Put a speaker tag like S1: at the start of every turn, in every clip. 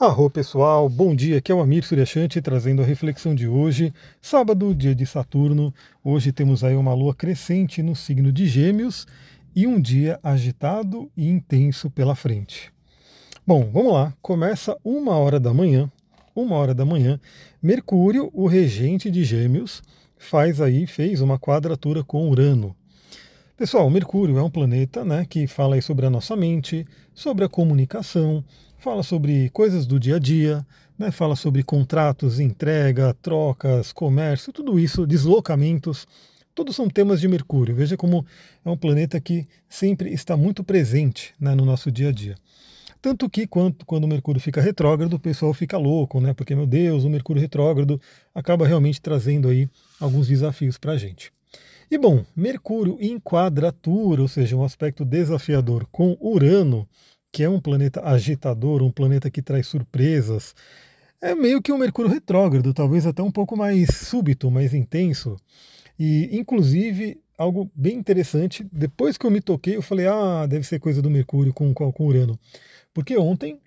S1: Arro pessoal, bom dia, aqui é o Amir Suryashanti trazendo a reflexão de hoje, sábado, dia de Saturno. Hoje temos aí uma lua crescente no signo de Gêmeos e um dia agitado e intenso pela frente. Bom, vamos lá, começa uma hora da manhã, uma hora da manhã, Mercúrio, o regente de Gêmeos, faz aí, fez uma quadratura com Urano. Pessoal, Mercúrio é um planeta né, que fala sobre a nossa mente, sobre a comunicação, fala sobre coisas do dia a dia, né, fala sobre contratos, entrega, trocas, comércio, tudo isso, deslocamentos, todos são temas de Mercúrio. Veja como é um planeta que sempre está muito presente né, no nosso dia a dia. Tanto que quando, quando o Mercúrio fica retrógrado, o pessoal fica louco, né? Porque, meu Deus, o Mercúrio retrógrado acaba realmente trazendo aí alguns desafios para a gente. E bom, Mercúrio em quadratura, ou seja, um aspecto desafiador com Urano, que é um planeta agitador, um planeta que traz surpresas, é meio que um Mercúrio retrógrado, talvez até um pouco mais súbito, mais intenso. E, inclusive, algo bem interessante, depois que eu me toquei, eu falei, ah, deve ser coisa do Mercúrio com, com Urano. Porque ontem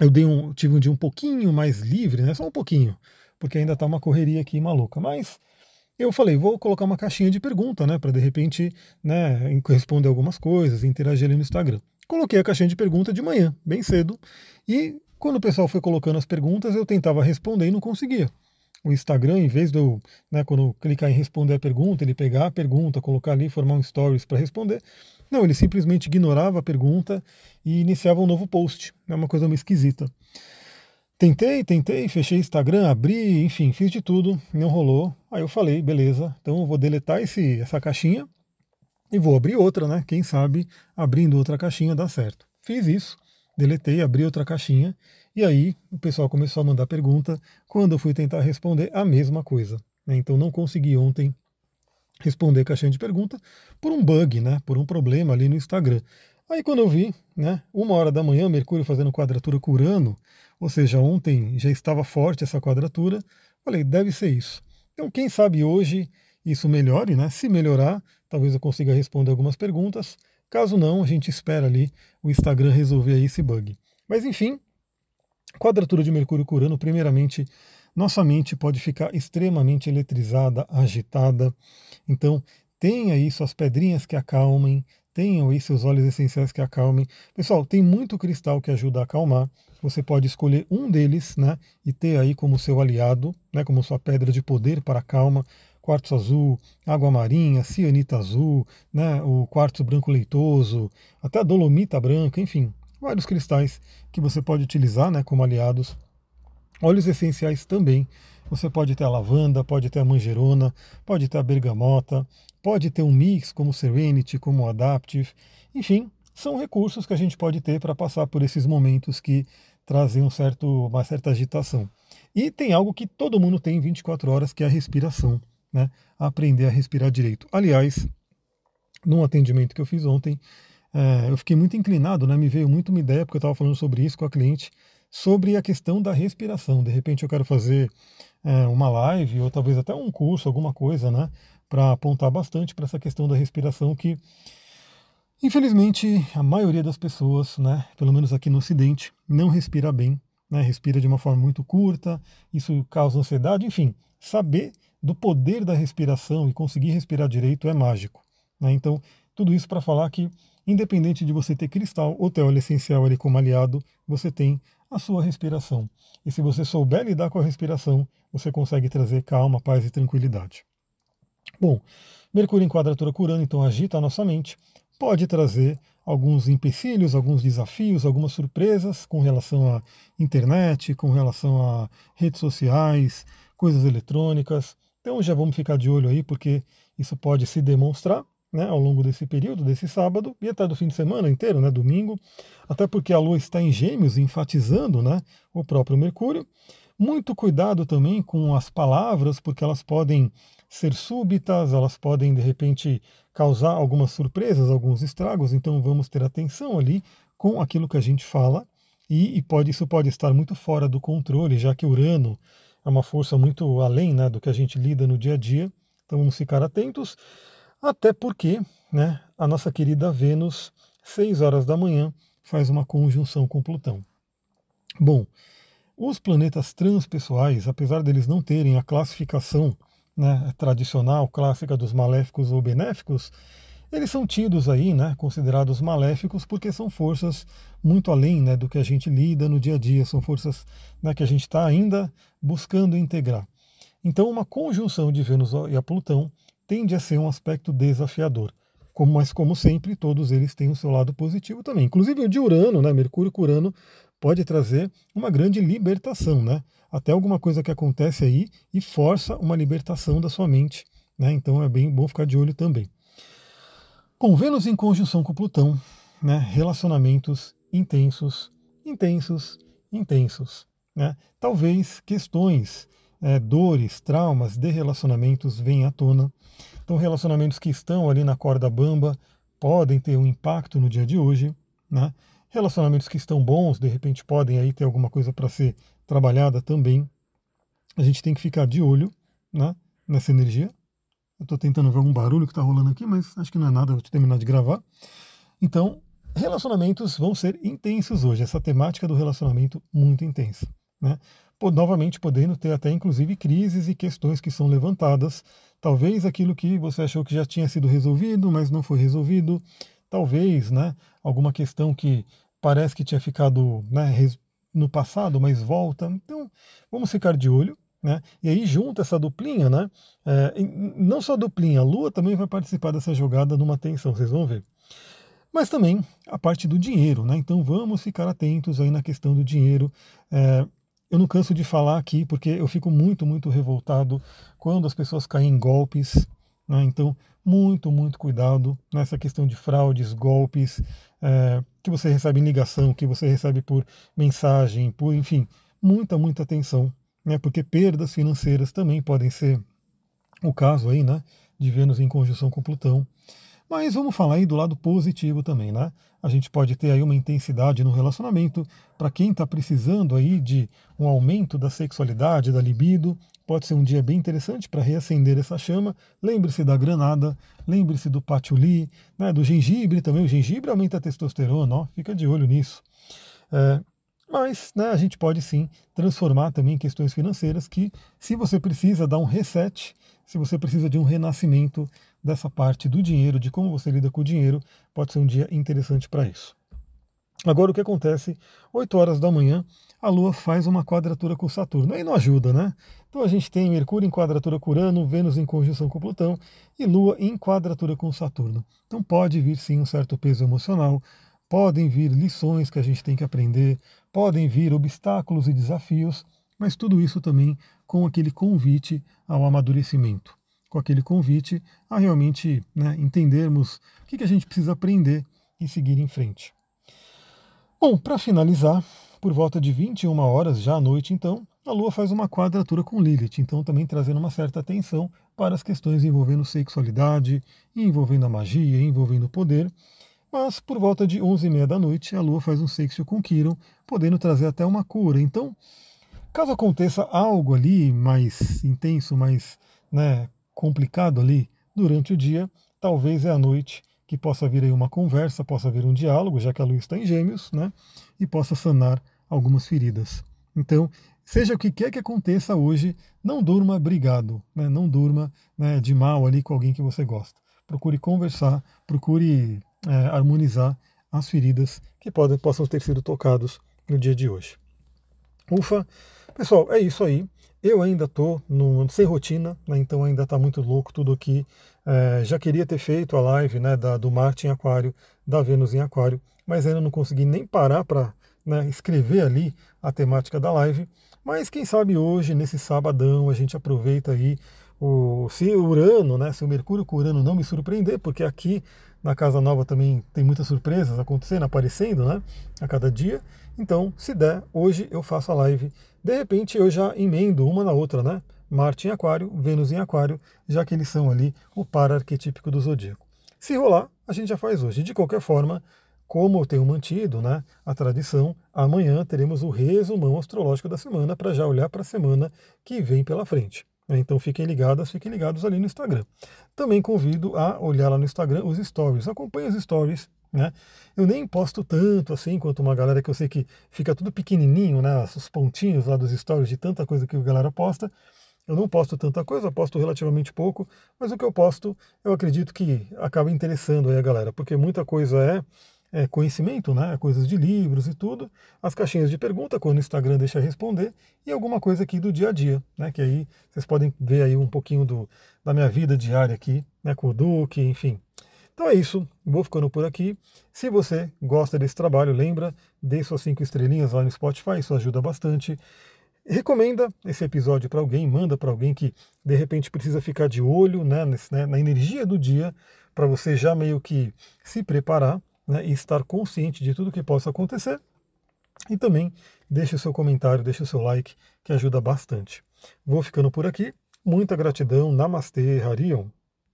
S1: eu dei um, tive um dia um pouquinho mais livre, né? Só um pouquinho, porque ainda está uma correria aqui maluca. Mas eu falei, vou colocar uma caixinha de pergunta, né? Para de repente né, responder algumas coisas, interagir ali no Instagram. Coloquei a caixinha de pergunta de manhã, bem cedo, e quando o pessoal foi colocando as perguntas, eu tentava responder e não conseguia. O Instagram, em vez de eu, né, quando eu clicar em responder a pergunta, ele pegar a pergunta, colocar ali, formar um stories para responder, não, ele simplesmente ignorava a pergunta e iniciava um novo post. É uma coisa meio esquisita. Tentei, tentei, fechei Instagram, abri, enfim, fiz de tudo, não rolou. Aí eu falei, beleza, então eu vou deletar esse, essa caixinha e vou abrir outra, né? Quem sabe abrindo outra caixinha dá certo. Fiz isso, deletei, abri outra caixinha e aí o pessoal começou a mandar pergunta. Quando eu fui tentar responder, a mesma coisa. Né? Então não consegui ontem responder caixinha de pergunta por um bug, né? Por um problema ali no Instagram. Aí quando eu vi, né? Uma hora da manhã, Mercúrio fazendo quadratura com Urano, ou seja, ontem já estava forte essa quadratura. Falei, deve ser isso. Então quem sabe hoje isso melhore, né? Se melhorar, talvez eu consiga responder algumas perguntas. Caso não, a gente espera ali o Instagram resolver esse bug. Mas enfim, quadratura de Mercúrio com Urano, primeiramente, nossa mente pode ficar extremamente eletrizada, agitada. Então, tenha aí suas pedrinhas que acalmem, tenham aí seus óleos essenciais que acalmem. Pessoal, tem muito cristal que ajuda a acalmar. Você pode escolher um deles, né, e ter aí como seu aliado, né, como sua pedra de poder para a calma quartzo azul, água marinha, cianita azul, né, o quartzo branco leitoso, até a dolomita branca, enfim, vários cristais que você pode utilizar né, como aliados. Óleos essenciais também. Você pode ter a lavanda, pode ter a manjerona, pode ter a bergamota, pode ter um mix como o Serenity, como o Adaptive. Enfim, são recursos que a gente pode ter para passar por esses momentos que trazem um certo, uma certa agitação. E tem algo que todo mundo tem 24 horas, que é a respiração né, a aprender a respirar direito. Aliás, num atendimento que eu fiz ontem, é, eu fiquei muito inclinado, né, me veio muito uma ideia, porque eu estava falando sobre isso com a cliente, sobre a questão da respiração. De repente eu quero fazer é, uma live, ou talvez até um curso, alguma coisa, né, para apontar bastante para essa questão da respiração que Infelizmente, a maioria das pessoas, né, pelo menos aqui no Ocidente, não respira bem, né, respira de uma forma muito curta, isso causa ansiedade, enfim, saber do poder da respiração e conseguir respirar direito é mágico. Né? Então, tudo isso para falar que, independente de você ter cristal ou ter óleo essencial ali como aliado, você tem a sua respiração. E se você souber lidar com a respiração, você consegue trazer calma, paz e tranquilidade. Bom, Mercúrio em quadratura curando, então agita a nossa mente, pode trazer alguns empecilhos, alguns desafios, algumas surpresas com relação à internet, com relação a redes sociais, coisas eletrônicas. Então já vamos ficar de olho aí, porque isso pode se demonstrar né, ao longo desse período, desse sábado, e até do fim de semana inteiro, né, domingo, até porque a Lua está em gêmeos, enfatizando né, o próprio Mercúrio. Muito cuidado também com as palavras, porque elas podem ser súbitas, elas podem de repente causar algumas surpresas, alguns estragos, então vamos ter atenção ali com aquilo que a gente fala, e, e pode, isso pode estar muito fora do controle, já que Urano é uma força muito além né, do que a gente lida no dia a dia. Então vamos ficar atentos, até porque né, a nossa querida Vênus, 6 horas da manhã, faz uma conjunção com Plutão. Bom, os planetas transpessoais, apesar deles não terem a classificação né, tradicional, clássica dos maléficos ou benéficos, eles são tidos aí, né, considerados maléficos, porque são forças muito além né, do que a gente lida no dia a dia, são forças né, que a gente está ainda buscando integrar. Então, uma conjunção de Vênus e a Plutão tende a ser um aspecto desafiador. Como, mas, como sempre, todos eles têm o seu lado positivo também. Inclusive o de Urano, né, Mercúrio com Urano, pode trazer uma grande libertação, né? Até alguma coisa que acontece aí e força uma libertação da sua mente. Né? Então é bem bom ficar de olho também. Com Vênus em conjunção com Plutão, né? relacionamentos intensos, intensos, intensos. Né? Talvez questões, é, dores, traumas de relacionamentos venham à tona. Então, relacionamentos que estão ali na corda bamba podem ter um impacto no dia de hoje. Né? Relacionamentos que estão bons, de repente podem aí ter alguma coisa para ser trabalhada também. A gente tem que ficar de olho né, nessa energia. Eu estou tentando ver algum barulho que está rolando aqui, mas acho que não é nada, vou terminar de gravar. Então, relacionamentos vão ser intensos hoje, essa temática do relacionamento muito intensa. Né? novamente podendo ter até inclusive crises e questões que são levantadas. Talvez aquilo que você achou que já tinha sido resolvido, mas não foi resolvido. Talvez né, alguma questão que parece que tinha ficado né, no passado, mas volta. Então, vamos ficar de olho. Né? E aí junta essa duplinha, né? É, não só a duplinha, a Lua também vai participar dessa jogada numa tensão, vocês vão ver. Mas também a parte do dinheiro, né? Então vamos ficar atentos aí na questão do dinheiro. É, eu não canso de falar aqui porque eu fico muito, muito revoltado quando as pessoas caem em golpes. Né? Então, muito, muito cuidado nessa questão de fraudes, golpes, é, que você recebe em ligação, que você recebe por mensagem, por enfim, muita, muita atenção, né? Porque perdas financeiras também podem ser o caso aí, né? De Vênus em conjunção com Plutão. Mas vamos falar aí do lado positivo também, né? A gente pode ter aí uma intensidade no relacionamento. Para quem está precisando aí de um aumento da sexualidade, da libido, pode ser um dia bem interessante para reacender essa chama. Lembre-se da granada, lembre-se do patchouli, né, do gengibre também. O gengibre aumenta a testosterona, ó, fica de olho nisso. É, mas né, a gente pode sim transformar também questões financeiras que, se você precisa dar um reset, se você precisa de um renascimento dessa parte do dinheiro, de como você lida com o dinheiro, pode ser um dia interessante para isso. Agora o que acontece? 8 horas da manhã, a Lua faz uma quadratura com Saturno. Aí não ajuda, né? Então a gente tem Mercúrio em quadratura com Urano, Vênus em conjunção com Plutão e Lua em quadratura com Saturno. Então pode vir sim um certo peso emocional, podem vir lições que a gente tem que aprender, podem vir obstáculos e desafios, mas tudo isso também com aquele convite ao amadurecimento, com aquele convite a realmente né, entendermos o que, que a gente precisa aprender e seguir em frente. Bom, para finalizar, por volta de 21 horas, já à noite então, a Lua faz uma quadratura com Lilith, então também trazendo uma certa atenção para as questões envolvendo sexualidade, envolvendo a magia, envolvendo o poder. Mas por volta de 11h30 da noite, a Lua faz um sexto com Quiron, podendo trazer até uma cura. Então, Caso aconteça algo ali mais intenso, mais né, complicado ali durante o dia, talvez é à noite que possa vir aí uma conversa, possa vir um diálogo, já que a luz está em gêmeos, né, e possa sanar algumas feridas. Então, seja o que quer que aconteça hoje, não durma brigado, né, não durma né, de mal ali com alguém que você gosta. Procure conversar, procure é, harmonizar as feridas que podem, possam ter sido tocados no dia de hoje. Ufa! Pessoal, é isso aí. Eu ainda estou sem rotina, né, então ainda está muito louco tudo aqui. É, já queria ter feito a live né, da, do Marte em Aquário, da Vênus em Aquário, mas ainda não consegui nem parar para né, escrever ali a temática da live. Mas quem sabe hoje, nesse sabadão, a gente aproveita aí o, se Urano, né, se o Mercúrio com Urano não me surpreender, porque aqui na Casa Nova também tem muitas surpresas acontecendo, aparecendo, né, a cada dia. Então, se der, hoje eu faço a live. De repente eu já emendo uma na outra, né? Marte em Aquário, Vênus em Aquário, já que eles são ali o par arquetípico do zodíaco. Se rolar, a gente já faz hoje. De qualquer forma, como eu tenho mantido né, a tradição, amanhã teremos o resumão astrológico da semana para já olhar para a semana que vem pela frente. Né? Então fiquem ligadas, fiquem ligados ali no Instagram. Também convido a olhar lá no Instagram os stories. Acompanhe os stories Né? Eu nem posto tanto assim quanto uma galera que eu sei que fica tudo pequenininho, né? Os pontinhos lá dos stories de tanta coisa que a galera posta. Eu não posto tanta coisa, posto relativamente pouco, mas o que eu posto eu acredito que acaba interessando aí a galera, porque muita coisa é é, conhecimento, né? Coisas de livros e tudo, as caixinhas de pergunta, quando o Instagram deixa responder, e alguma coisa aqui do dia a dia, né? Que aí vocês podem ver aí um pouquinho do, da minha vida diária aqui, né? Com o Duque, enfim. Então é isso, vou ficando por aqui. Se você gosta desse trabalho, lembra, dê suas cinco estrelinhas lá no Spotify, isso ajuda bastante. Recomenda esse episódio para alguém, manda para alguém que de repente precisa ficar de olho né, nesse, né, na energia do dia, para você já meio que se preparar né, e estar consciente de tudo que possa acontecer. E também deixe o seu comentário, deixe o seu like, que ajuda bastante. Vou ficando por aqui. Muita gratidão. Namastê, Harion.